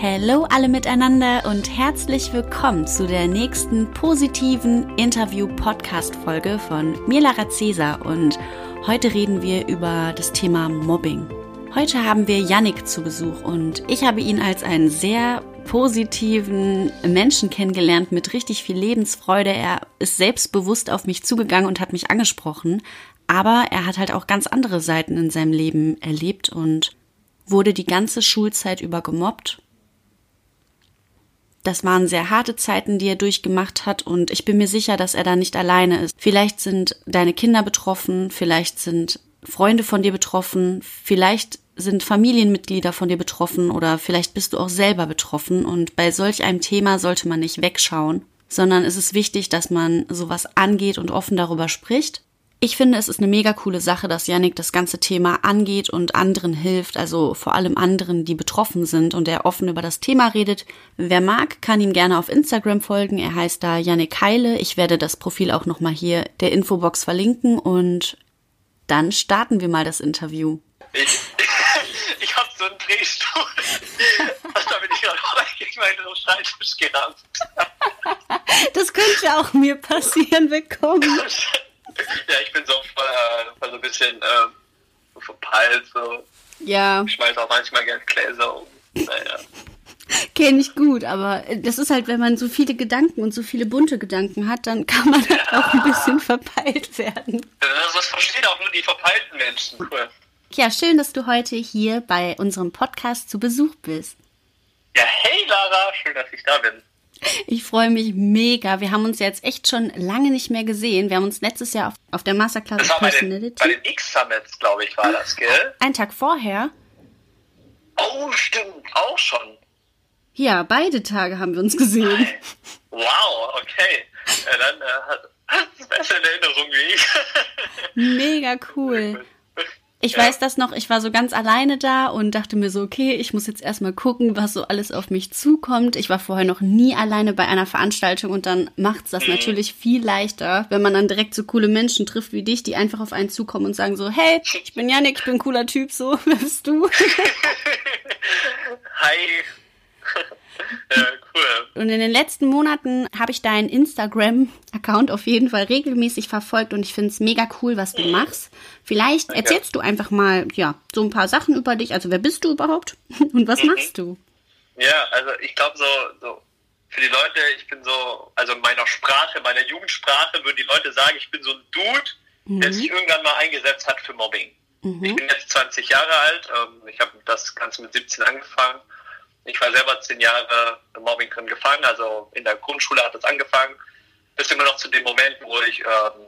Hallo alle miteinander und herzlich willkommen zu der nächsten positiven Interview-Podcast-Folge von mir, Cäsar. Und heute reden wir über das Thema Mobbing. Heute haben wir Yannick zu Besuch und ich habe ihn als einen sehr positiven Menschen kennengelernt mit richtig viel Lebensfreude. Er ist selbstbewusst auf mich zugegangen und hat mich angesprochen. Aber er hat halt auch ganz andere Seiten in seinem Leben erlebt und wurde die ganze Schulzeit über gemobbt das waren sehr harte Zeiten, die er durchgemacht hat und ich bin mir sicher, dass er da nicht alleine ist. Vielleicht sind deine Kinder betroffen, vielleicht sind Freunde von dir betroffen, vielleicht sind Familienmitglieder von dir betroffen oder vielleicht bist du auch selber betroffen und bei solch einem Thema sollte man nicht wegschauen, sondern es ist wichtig, dass man sowas angeht und offen darüber spricht ich finde, es ist eine mega coole Sache, dass Yannick das ganze Thema angeht und anderen hilft, also vor allem anderen, die betroffen sind und er offen über das Thema redet. Wer mag, kann ihm gerne auf Instagram folgen. Er heißt da Yannick Heile. Ich werde das Profil auch nochmal hier der Infobox verlinken und dann starten wir mal das Interview. Ich, ich habe so einen Drehstuhl. da bin ich gerade gegen meinen Schreibtisch gerannt. Das könnte auch mir passieren, willkommen. ja, ich bin so voll, äh, voll so ein bisschen äh, verpeilt. So. Ja. Ich schmeiß auch manchmal gerne Gläser um. Naja. Kenne ich gut, aber das ist halt, wenn man so viele Gedanken und so viele bunte Gedanken hat, dann kann man halt ja. auch ein bisschen verpeilt werden. Das verstehen auch nur die verpeilten Menschen. Cool. Ja, schön, dass du heute hier bei unserem Podcast zu Besuch bist. Ja, hey Lara, schön, dass ich da bin. Ich freue mich mega. Wir haben uns jetzt echt schon lange nicht mehr gesehen. Wir haben uns letztes Jahr auf, auf der Masterclass das war Personality. Bei den, den X-Summits, glaube ich, war das, gell? Ein Tag vorher. Oh, stimmt, auch schon. Ja, beide Tage haben wir uns gesehen. Wow, okay. Ja, dann äh, hat es besser in Erinnerung wie ich. Mega cool. Ich ja. weiß das noch, ich war so ganz alleine da und dachte mir so, okay, ich muss jetzt erstmal gucken, was so alles auf mich zukommt. Ich war vorher noch nie alleine bei einer Veranstaltung und dann macht's das mhm. natürlich viel leichter, wenn man dann direkt so coole Menschen trifft wie dich, die einfach auf einen zukommen und sagen so, hey, ich bin Janik, ich bin ein cooler Typ, so, wer bist du? Hi. Ja, cool. Und in den letzten Monaten habe ich deinen Instagram-Account auf jeden Fall regelmäßig verfolgt und ich finde es mega cool, was du machst. Vielleicht Danke. erzählst du einfach mal, ja, so ein paar Sachen über dich. Also wer bist du überhaupt und was mhm. machst du? Ja, also ich glaube so, so für die Leute, ich bin so, also in meiner Sprache, meiner Jugendsprache würden die Leute sagen, ich bin so ein Dude, mhm. der sich irgendwann mal eingesetzt hat für Mobbing. Mhm. Ich bin jetzt 20 Jahre alt, ähm, ich habe das Ganze mit 17 angefangen ich war selber zehn Jahre im Mobbing drin gefangen, also in der Grundschule hat es angefangen, bis immer noch zu dem Moment, wo ich ähm,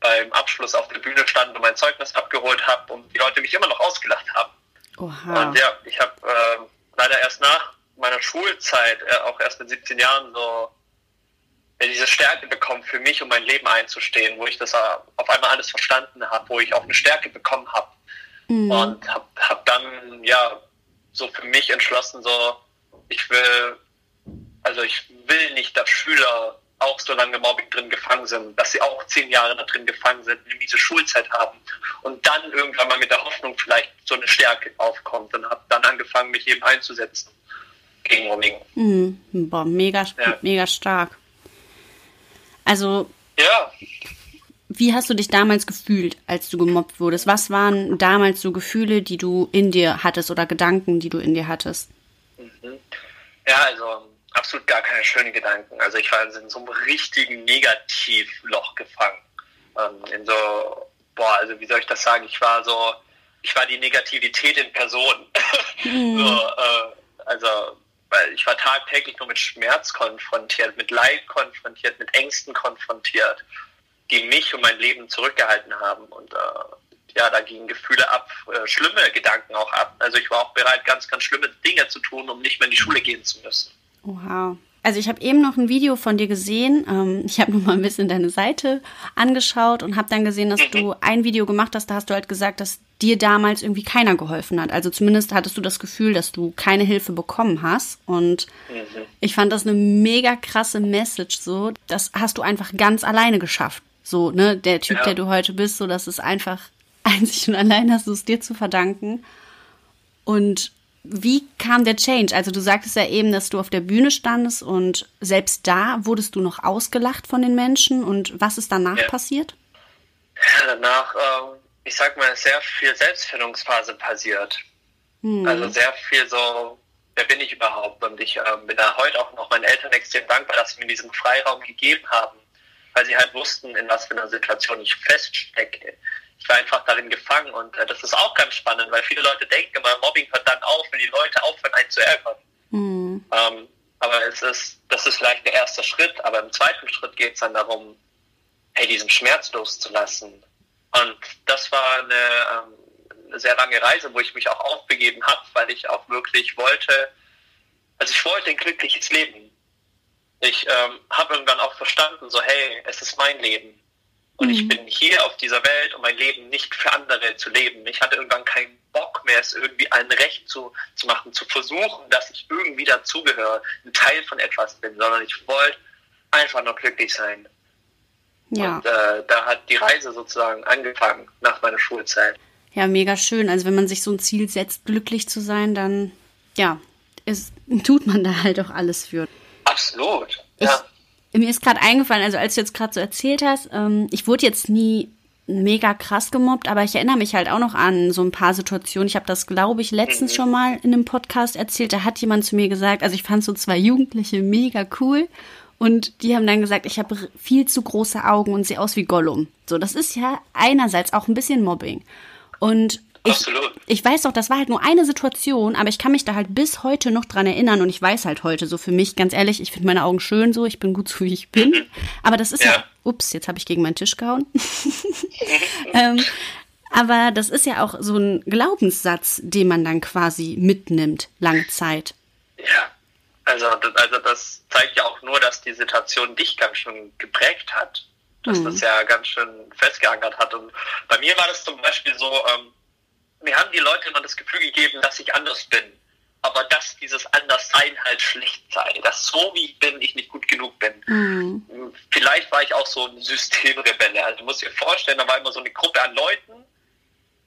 beim Abschluss auf der Bühne stand und mein Zeugnis abgeholt habe und die Leute mich immer noch ausgelacht haben. Oha. Und ja, ich habe äh, leider erst nach meiner Schulzeit, äh, auch erst mit 17 Jahren, so diese Stärke bekommen, für mich und mein Leben einzustehen, wo ich das äh, auf einmal alles verstanden habe, wo ich auch eine Stärke bekommen habe. Mhm. Und habe hab dann, ja, so für mich entschlossen, so, ich will, also ich will nicht, dass Schüler auch so lange Mobbing drin gefangen sind, dass sie auch zehn Jahre da drin gefangen sind, eine miese Schulzeit haben und dann irgendwann mal mit der Hoffnung vielleicht so eine Stärke aufkommt und habe dann angefangen, mich eben einzusetzen gegen Mobbing. Mhm. Boah, mega, ja. mega stark. Also, ja. Wie hast du dich damals gefühlt, als du gemobbt wurdest? Was waren damals so Gefühle, die du in dir hattest oder Gedanken, die du in dir hattest? Mhm. Ja, also absolut gar keine schönen Gedanken. Also ich war in so einem richtigen Negativloch gefangen. Ähm, in so, boah, also wie soll ich das sagen? Ich war so, ich war die Negativität in Person. Mhm. so, äh, also, weil ich war tagtäglich nur mit Schmerz konfrontiert, mit Leid konfrontiert, mit Ängsten konfrontiert die mich und mein Leben zurückgehalten haben. Und äh, ja, da gingen Gefühle ab, äh, schlimme Gedanken auch ab. Also ich war auch bereit, ganz, ganz schlimme Dinge zu tun, um nicht mehr in die Schule gehen zu müssen. Wow. Also ich habe eben noch ein Video von dir gesehen. Ähm, ich habe nur mal ein bisschen deine Seite angeschaut und habe dann gesehen, dass mhm. du ein Video gemacht hast. Da hast du halt gesagt, dass dir damals irgendwie keiner geholfen hat. Also zumindest hattest du das Gefühl, dass du keine Hilfe bekommen hast. Und mhm. ich fand das eine mega krasse Message. So, das hast du einfach ganz alleine geschafft. So, ne, der Typ, ja. der du heute bist, so, das ist einfach einzig und allein hast du es dir zu verdanken. Und wie kam der Change? Also du sagtest ja eben, dass du auf der Bühne standest und selbst da wurdest du noch ausgelacht von den Menschen. Und was ist danach ja. passiert? Ja, danach, ähm, ich sag mal, sehr viel Selbstfindungsphase passiert. Hm. Also sehr viel so, wer bin ich überhaupt? Und ich äh, bin da heute auch noch meinen Eltern extrem dankbar, dass sie mir diesen Freiraum gegeben haben, weil sie halt wussten, in was für einer Situation ich feststecke ich war einfach darin gefangen und äh, das ist auch ganz spannend, weil viele Leute denken immer, Mobbing hört dann auf, wenn die Leute aufhören, einen zu ärgern. Mhm. Ähm, aber es ist, das ist vielleicht der erste Schritt, aber im zweiten Schritt geht es dann darum, hey, diesen Schmerz loszulassen. Und das war eine, ähm, eine sehr lange Reise, wo ich mich auch aufbegeben habe, weil ich auch wirklich wollte, also ich wollte ein glückliches Leben. Ich ähm, habe irgendwann auch verstanden, so hey, es ist mein Leben. Und mhm. ich bin hier auf dieser Welt, um mein Leben nicht für andere zu leben. Ich hatte irgendwann keinen Bock mehr, es irgendwie allen recht zu, zu machen, zu versuchen, dass ich irgendwie dazugehöre, ein Teil von etwas bin, sondern ich wollte einfach nur glücklich sein. Ja. Und äh, da hat die Reise sozusagen angefangen nach meiner Schulzeit. Ja, mega schön. Also wenn man sich so ein Ziel setzt, glücklich zu sein, dann ja, ist, tut man da halt auch alles für. Absolut. Ich, ja mir ist gerade eingefallen, also als du jetzt gerade so erzählt hast, ähm, ich wurde jetzt nie mega krass gemobbt, aber ich erinnere mich halt auch noch an so ein paar Situationen. Ich habe das, glaube ich, letztens mhm. schon mal in einem Podcast erzählt. Da hat jemand zu mir gesagt, also ich fand so zwei Jugendliche mega cool und die haben dann gesagt, ich habe viel zu große Augen und sehe aus wie Gollum. So, das ist ja einerseits auch ein bisschen Mobbing. Und ich, ich weiß doch, das war halt nur eine Situation, aber ich kann mich da halt bis heute noch dran erinnern und ich weiß halt heute so für mich, ganz ehrlich, ich finde meine Augen schön so, ich bin gut so, wie ich bin. Mhm. Aber das ist ja, ja ups, jetzt habe ich gegen meinen Tisch gehauen. ähm, aber das ist ja auch so ein Glaubenssatz, den man dann quasi mitnimmt, lange Zeit. Ja, also, also das zeigt ja auch nur, dass die Situation dich ganz schön geprägt hat. Dass mhm. das ja ganz schön festgeankert hat. Und bei mir war das zum Beispiel so, ähm, mir haben die Leute immer das Gefühl gegeben, dass ich anders bin. Aber dass dieses Anderssein halt schlecht sei. Dass so wie ich bin, ich nicht gut genug bin. Mhm. Vielleicht war ich auch so ein Systemrebelle. Also du musst dir vorstellen, da war immer so eine Gruppe an Leuten,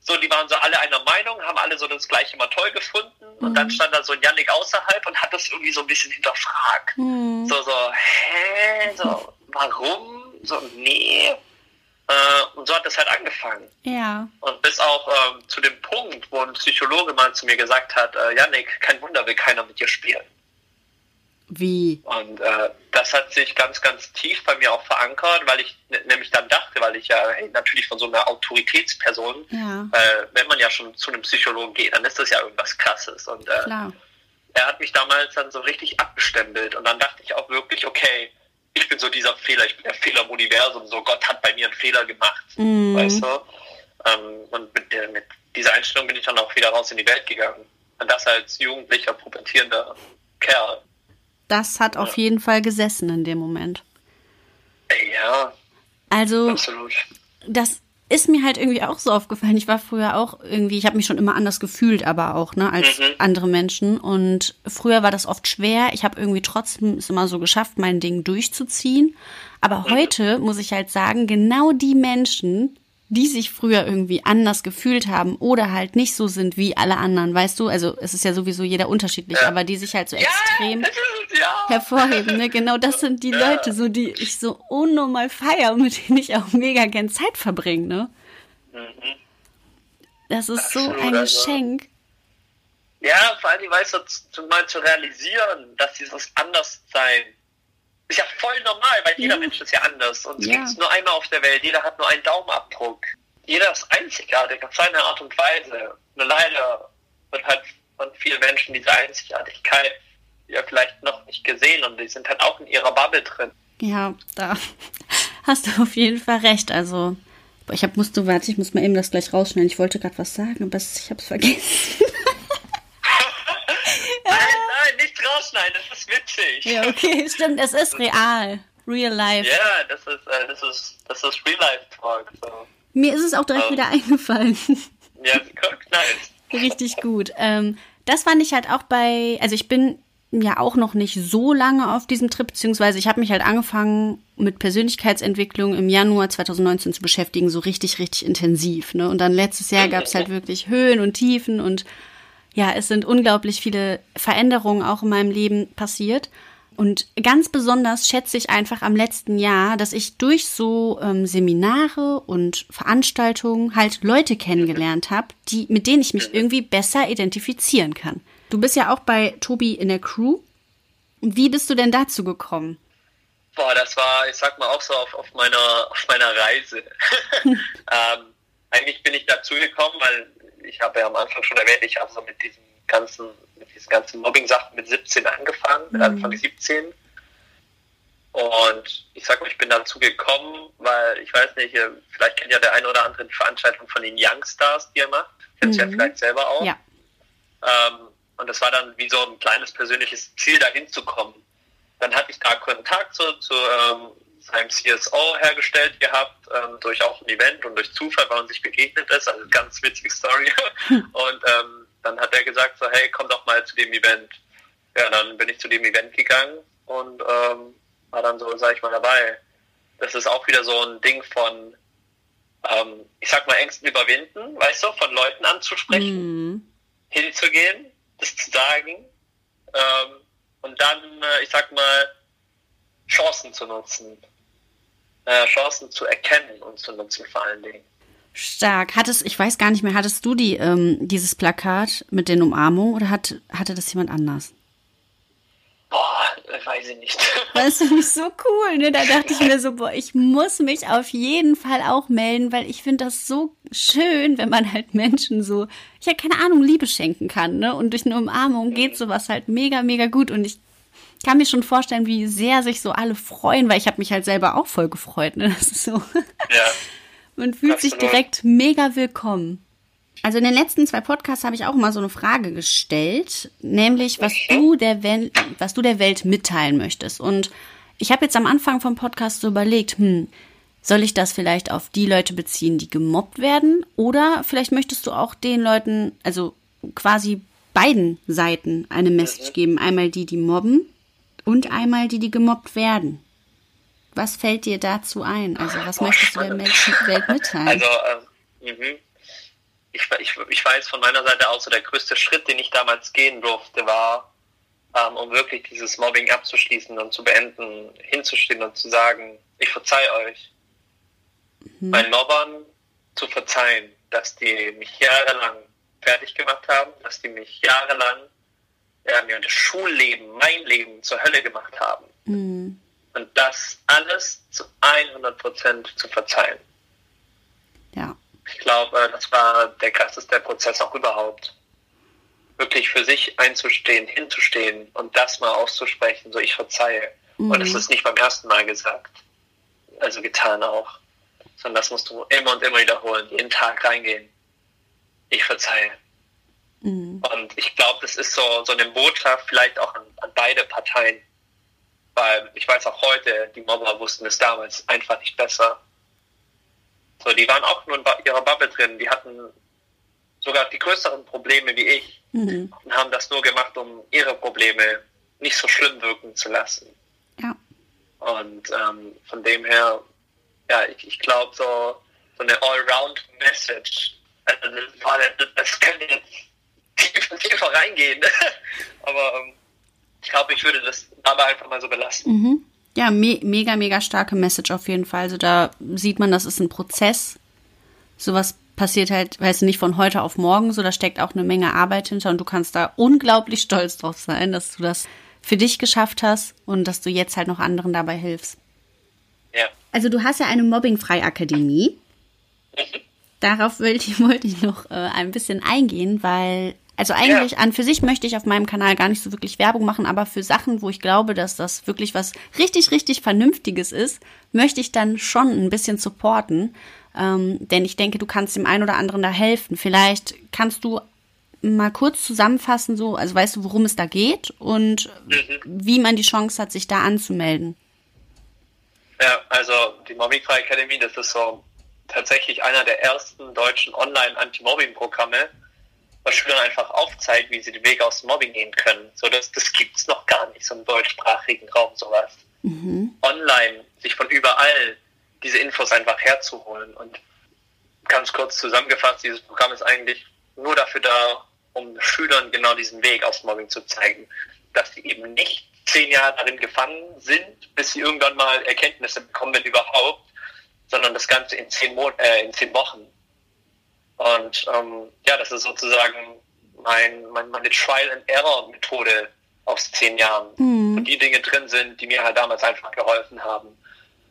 so, die waren so alle einer Meinung, haben alle so das Gleiche immer toll gefunden. Mhm. Und dann mhm. stand da so ein Yannick außerhalb und hat das irgendwie so ein bisschen hinterfragt. Mhm. So, so, hä? So, warum? So, nee. Äh, und so hat das halt angefangen. Ja. Und bis auch ähm, zu dem Punkt, wo ein Psychologe mal zu mir gesagt hat, äh, Janik, kein Wunder, will keiner mit dir spielen. Wie? Und äh, das hat sich ganz, ganz tief bei mir auch verankert, weil ich nämlich dann dachte, weil ich ja hey, natürlich von so einer Autoritätsperson, ja. äh, wenn man ja schon zu einem Psychologen geht, dann ist das ja irgendwas Krasses. Und äh, er hat mich damals dann so richtig abgestempelt. Und dann dachte ich auch wirklich, okay, ich bin so dieser Fehler, ich bin der Fehler im Universum, so Gott hat bei mir einen Fehler gemacht, mm. weißt du? Ähm, und mit, der, mit dieser Einstellung bin ich dann auch wieder raus in die Welt gegangen. Und das als jugendlicher, pubertierender Kerl. Das hat ja. auf jeden Fall gesessen in dem Moment. Ja. Also, absolut. das ist mir halt irgendwie auch so aufgefallen. Ich war früher auch irgendwie, ich habe mich schon immer anders gefühlt, aber auch, ne, als mhm. andere Menschen. Und früher war das oft schwer. Ich habe irgendwie trotzdem es immer so geschafft, mein Ding durchzuziehen. Aber mhm. heute muss ich halt sagen, genau die Menschen, die sich früher irgendwie anders gefühlt haben oder halt nicht so sind wie alle anderen, weißt du? Also es ist ja sowieso jeder unterschiedlich, ja. aber die sich halt so ja, extrem ja. hervorheben. Ne? Genau das sind die Leute, so die ich so unnormal feier und mit denen ich auch mega gern Zeit verbringe, ne? Mhm. Das ist so ein also. Geschenk. Ja, vor allem, weißt du, mal zu realisieren, dass dieses Anderssein ist ja voll normal, weil jeder Mensch ist ja anders. Und es ja. gibt es nur einmal auf der Welt. Jeder hat nur einen Daumenabdruck. Jeder ist einzigartig auf seine Art und Weise. Nur leider wird halt von vielen Menschen diese Einzigartigkeit ja vielleicht noch nicht gesehen und die sind halt auch in ihrer Bubble drin. Ja, da hast du auf jeden Fall recht. Also, ich hab, musst du, warte, ich muss mal eben das gleich rausschneiden. Ich wollte gerade was sagen, aber ich habe es vergessen. rausschneiden, das ist witzig. Ja, okay, stimmt, es ist real. Real life. Ja, das ist, äh, das ist, das ist Real Life Talk. So. Mir ist es auch direkt um, wieder eingefallen. Ja, guck, nice. Richtig gut. Ähm, das fand ich halt auch bei, also ich bin ja auch noch nicht so lange auf diesem Trip, beziehungsweise ich habe mich halt angefangen mit Persönlichkeitsentwicklung im Januar 2019 zu beschäftigen, so richtig, richtig intensiv. Ne? Und dann letztes Jahr gab es halt wirklich Höhen und Tiefen und Ja, es sind unglaublich viele Veränderungen auch in meinem Leben passiert. Und ganz besonders schätze ich einfach am letzten Jahr, dass ich durch so ähm, Seminare und Veranstaltungen halt Leute kennengelernt habe, die, mit denen ich mich irgendwie besser identifizieren kann. Du bist ja auch bei Tobi in der Crew. Wie bist du denn dazu gekommen? Boah, das war, ich sag mal, auch so auf, auf meiner, auf meiner Reise. ähm, eigentlich bin ich dazu gekommen, weil ich habe ja am Anfang schon erwähnt, ich habe so mit diesem ganzen, mit diesen ganzen Mobbing-Sachen mit 17 angefangen, mhm. Anfang 17. Und ich sag mal, ich bin dazu gekommen, weil ich weiß nicht, vielleicht kennt ja der eine oder andere die Veranstaltung von den Youngstars, die er macht. Kennst du mhm. ja vielleicht selber auch. Ja. Ähm, und das war dann wie so ein kleines persönliches Ziel, dahin zu kommen. Dann hatte ich da Kontakt zu, zu ähm, seinem CSO hergestellt gehabt, ähm, durch auch ein Event und durch Zufall, weil man sich begegnet ist. Also ganz witzige Story. und ähm, dann hat er gesagt so, hey, komm doch mal zu dem Event. Ja, dann bin ich zu dem Event gegangen und ähm, war dann so, sag ich mal, dabei. Das ist auch wieder so ein Ding von, ähm, ich sag mal, Ängsten überwinden, weißt du, von Leuten anzusprechen, mhm. hinzugehen, das zu sagen ähm, und dann, äh, ich sag mal, Chancen zu nutzen, äh, Chancen zu erkennen und zu nutzen vor allen Dingen. Stark. Hattest, ich weiß gar nicht mehr, hattest du die, ähm, dieses Plakat mit den Umarmungen oder hat, hatte das jemand anders? Boah, weiß ich nicht. Das finde ich so cool, ne? Da dachte ich mir so, boah, ich muss mich auf jeden Fall auch melden, weil ich finde das so schön, wenn man halt Menschen so, ich ja keine Ahnung, Liebe schenken kann, ne? Und durch eine Umarmung geht sowas halt mega, mega gut. Und ich kann mir schon vorstellen, wie sehr sich so alle freuen, weil ich habe mich halt selber auch voll gefreut, ne? Das ist so. Ja. Man fühlt Absolut. sich direkt mega willkommen. Also in den letzten zwei Podcasts habe ich auch mal so eine Frage gestellt, nämlich was du der Welt, was du der Welt mitteilen möchtest. Und ich habe jetzt am Anfang vom Podcast so überlegt, hm, soll ich das vielleicht auf die Leute beziehen, die gemobbt werden? Oder vielleicht möchtest du auch den Leuten, also quasi beiden Seiten eine Message mhm. geben. Einmal die, die mobben und einmal die, die gemobbt werden. Was fällt dir dazu ein? Also was Boah, möchtest spannend. du der Welt mitteilen? Also, ähm, ich, ich, ich weiß von meiner Seite aus, so der größte Schritt, den ich damals gehen durfte, war, ähm, um wirklich dieses Mobbing abzuschließen und zu beenden, hinzustehen und zu sagen, ich verzeihe euch. Mhm. Meinen Mobbern zu verzeihen, dass die mich jahrelang fertig gemacht haben, dass die mich jahrelang ja, mir das Schulleben, mein Leben zur Hölle gemacht haben. Mhm. Und das alles zu 100 Prozent zu verzeihen. Ja. Ich glaube, das war der krasseste Prozess auch überhaupt. Wirklich für sich einzustehen, hinzustehen und das mal auszusprechen, so ich verzeihe. Mhm. Und das ist nicht beim ersten Mal gesagt, also getan auch, sondern das musst du immer und immer wiederholen, jeden Tag reingehen. Ich verzeihe. Mhm. Und ich glaube, das ist so, so eine Botschaft vielleicht auch an, an beide Parteien. Weil ich weiß auch heute, die Mobber wussten es damals einfach nicht besser. So, die waren auch nur in ihrer Bubble drin. Die hatten sogar die größeren Probleme wie ich mhm. und haben das nur gemacht, um ihre Probleme nicht so schlimm wirken zu lassen. Ja. Und ähm, von dem her, ja, ich, ich glaube, so, so eine Allround-Message, also das, das könnte jetzt tiefer, tiefer reingehen. Aber ähm, ich glaube, ich würde das dabei einfach mal so belassen. Mhm. Ja, me mega, mega starke Message auf jeden Fall. Also da sieht man, das ist ein Prozess. Sowas passiert halt, weißt du, nicht von heute auf morgen, so da steckt auch eine Menge Arbeit hinter und du kannst da unglaublich stolz drauf sein, dass du das für dich geschafft hast und dass du jetzt halt noch anderen dabei hilfst. Ja. Also du hast ja eine Mobbing-Frei-Akademie. Mhm. Darauf wollte ich, wollte ich noch äh, ein bisschen eingehen, weil also eigentlich ja. an für sich möchte ich auf meinem Kanal gar nicht so wirklich Werbung machen, aber für Sachen, wo ich glaube, dass das wirklich was richtig, richtig Vernünftiges ist, möchte ich dann schon ein bisschen supporten. Ähm, denn ich denke, du kannst dem einen oder anderen da helfen. Vielleicht kannst du mal kurz zusammenfassen, so, also weißt du, worum es da geht und mhm. wie man die Chance hat, sich da anzumelden. Ja, also die Mobbing Free Academy, das ist so tatsächlich einer der ersten deutschen Online-Anti-Mobbing-Programme was Schülern einfach aufzeigt, wie sie den Weg aus Mobbing gehen können. So, das, das es noch gar nicht, so im deutschsprachigen Raum sowas. Mhm. Online, sich von überall diese Infos einfach herzuholen. Und ganz kurz zusammengefasst, dieses Programm ist eigentlich nur dafür da, um Schülern genau diesen Weg aus Mobbing zu zeigen, dass sie eben nicht zehn Jahre darin gefangen sind, bis sie irgendwann mal Erkenntnisse bekommen, wenn überhaupt, sondern das Ganze in zehn, Mon äh, in zehn Wochen. Und ähm, ja, das ist sozusagen mein, mein, meine Trial-and-Error-Methode aus zehn Jahren. Mhm. Und die Dinge drin sind, die mir halt damals einfach geholfen haben.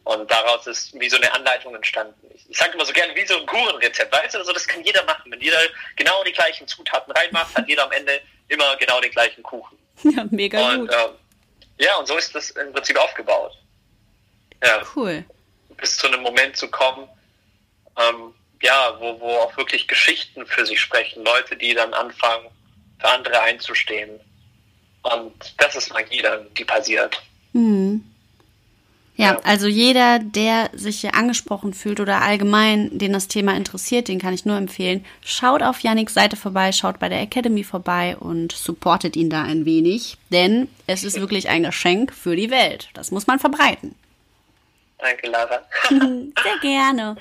Und daraus ist wie so eine Anleitung entstanden. Ich, ich sage immer so gerne, wie so ein Kuchenrezept, weißt du? Also das kann jeder machen. Wenn jeder genau die gleichen Zutaten reinmacht, hat jeder am Ende immer genau den gleichen Kuchen. Ja, mega und, gut. Äh, ja, und so ist das im Prinzip aufgebaut. Ja. Cool. Bis zu einem Moment zu kommen, ähm, ja, wo, wo auch wirklich Geschichten für sich sprechen. Leute, die dann anfangen, für andere einzustehen. Und das ist Magie dann, die passiert. Mhm. Ja, also jeder, der sich hier angesprochen fühlt oder allgemein, den das Thema interessiert, den kann ich nur empfehlen. Schaut auf Yannicks Seite vorbei, schaut bei der Academy vorbei und supportet ihn da ein wenig, denn es ist wirklich ein Geschenk für die Welt. Das muss man verbreiten. Danke, Lara. Sehr gerne.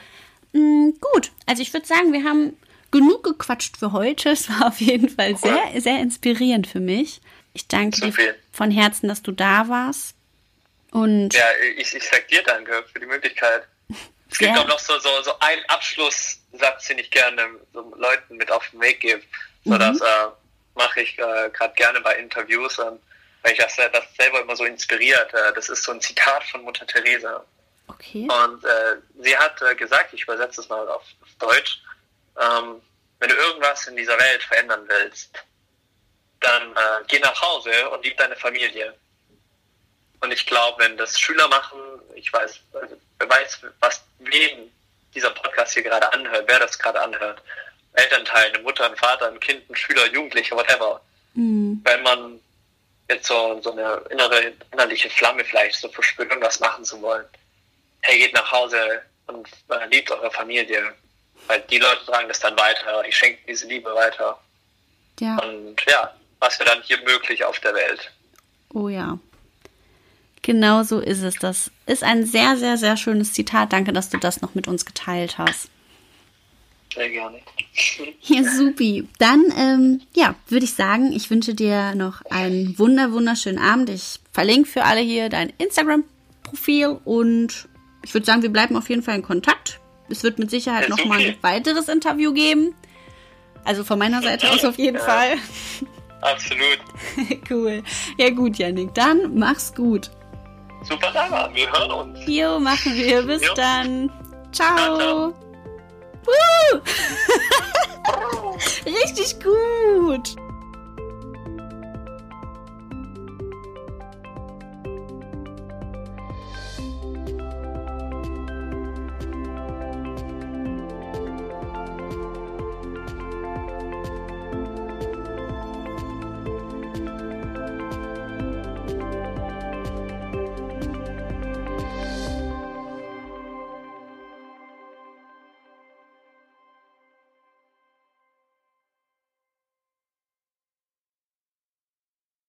Mm, gut, also ich würde sagen, wir haben genug gequatscht für heute. Es war auf jeden Fall sehr, sehr inspirierend für mich. Ich danke dir von Herzen, dass du da warst. Und ja, ich, ich sag dir danke für die Möglichkeit. Es gibt auch noch so, so, so einen Abschlusssatz, den ich gerne so Leuten mit auf den Weg gebe. So, mhm. Das äh, mache ich äh, gerade gerne bei Interviews, ähm, weil ich das, das selber immer so inspiriert. Äh, das ist so ein Zitat von Mutter Teresa. Okay. Und äh, sie hat äh, gesagt, ich übersetze es mal auf, auf Deutsch, ähm, wenn du irgendwas in dieser Welt verändern willst, dann äh, geh nach Hause und lieb deine Familie. Und ich glaube, wenn das Schüler machen, ich weiß, also, wer weiß, was wem dieser Podcast hier gerade anhört, wer das gerade anhört, Elternteil, eine Mutter, ein Vater, ein Kind, ein Schüler, Jugendlicher, whatever. Mhm. Wenn man jetzt so, so eine innere, innerliche Flamme vielleicht so verspürt, irgendwas machen zu wollen, hey, geht nach Hause und äh, liebt eure Familie. Weil die Leute tragen das dann weiter, ich schenke diese Liebe weiter. Ja. Und ja, was wäre dann hier möglich auf der Welt? Oh ja. Genau so ist es. Das ist ein sehr, sehr, sehr schönes Zitat. Danke, dass du das noch mit uns geteilt hast. Sehr gerne. Ja, supi. Dann, ähm, ja, würde ich sagen, ich wünsche dir noch einen wunder, wunderschönen Abend. Ich verlinke für alle hier dein Instagram-Profil und ich würde sagen, wir bleiben auf jeden Fall in Kontakt. Es wird mit Sicherheit ja, nochmal ein weiteres Interview geben. Also von meiner Seite aus auf jeden ja, Fall. Absolut. cool. Ja gut, Janik. Dann mach's gut. Super, Sarah. Wir hören uns. Jo, machen wir. Bis jo. dann. Ciao. ciao, ciao.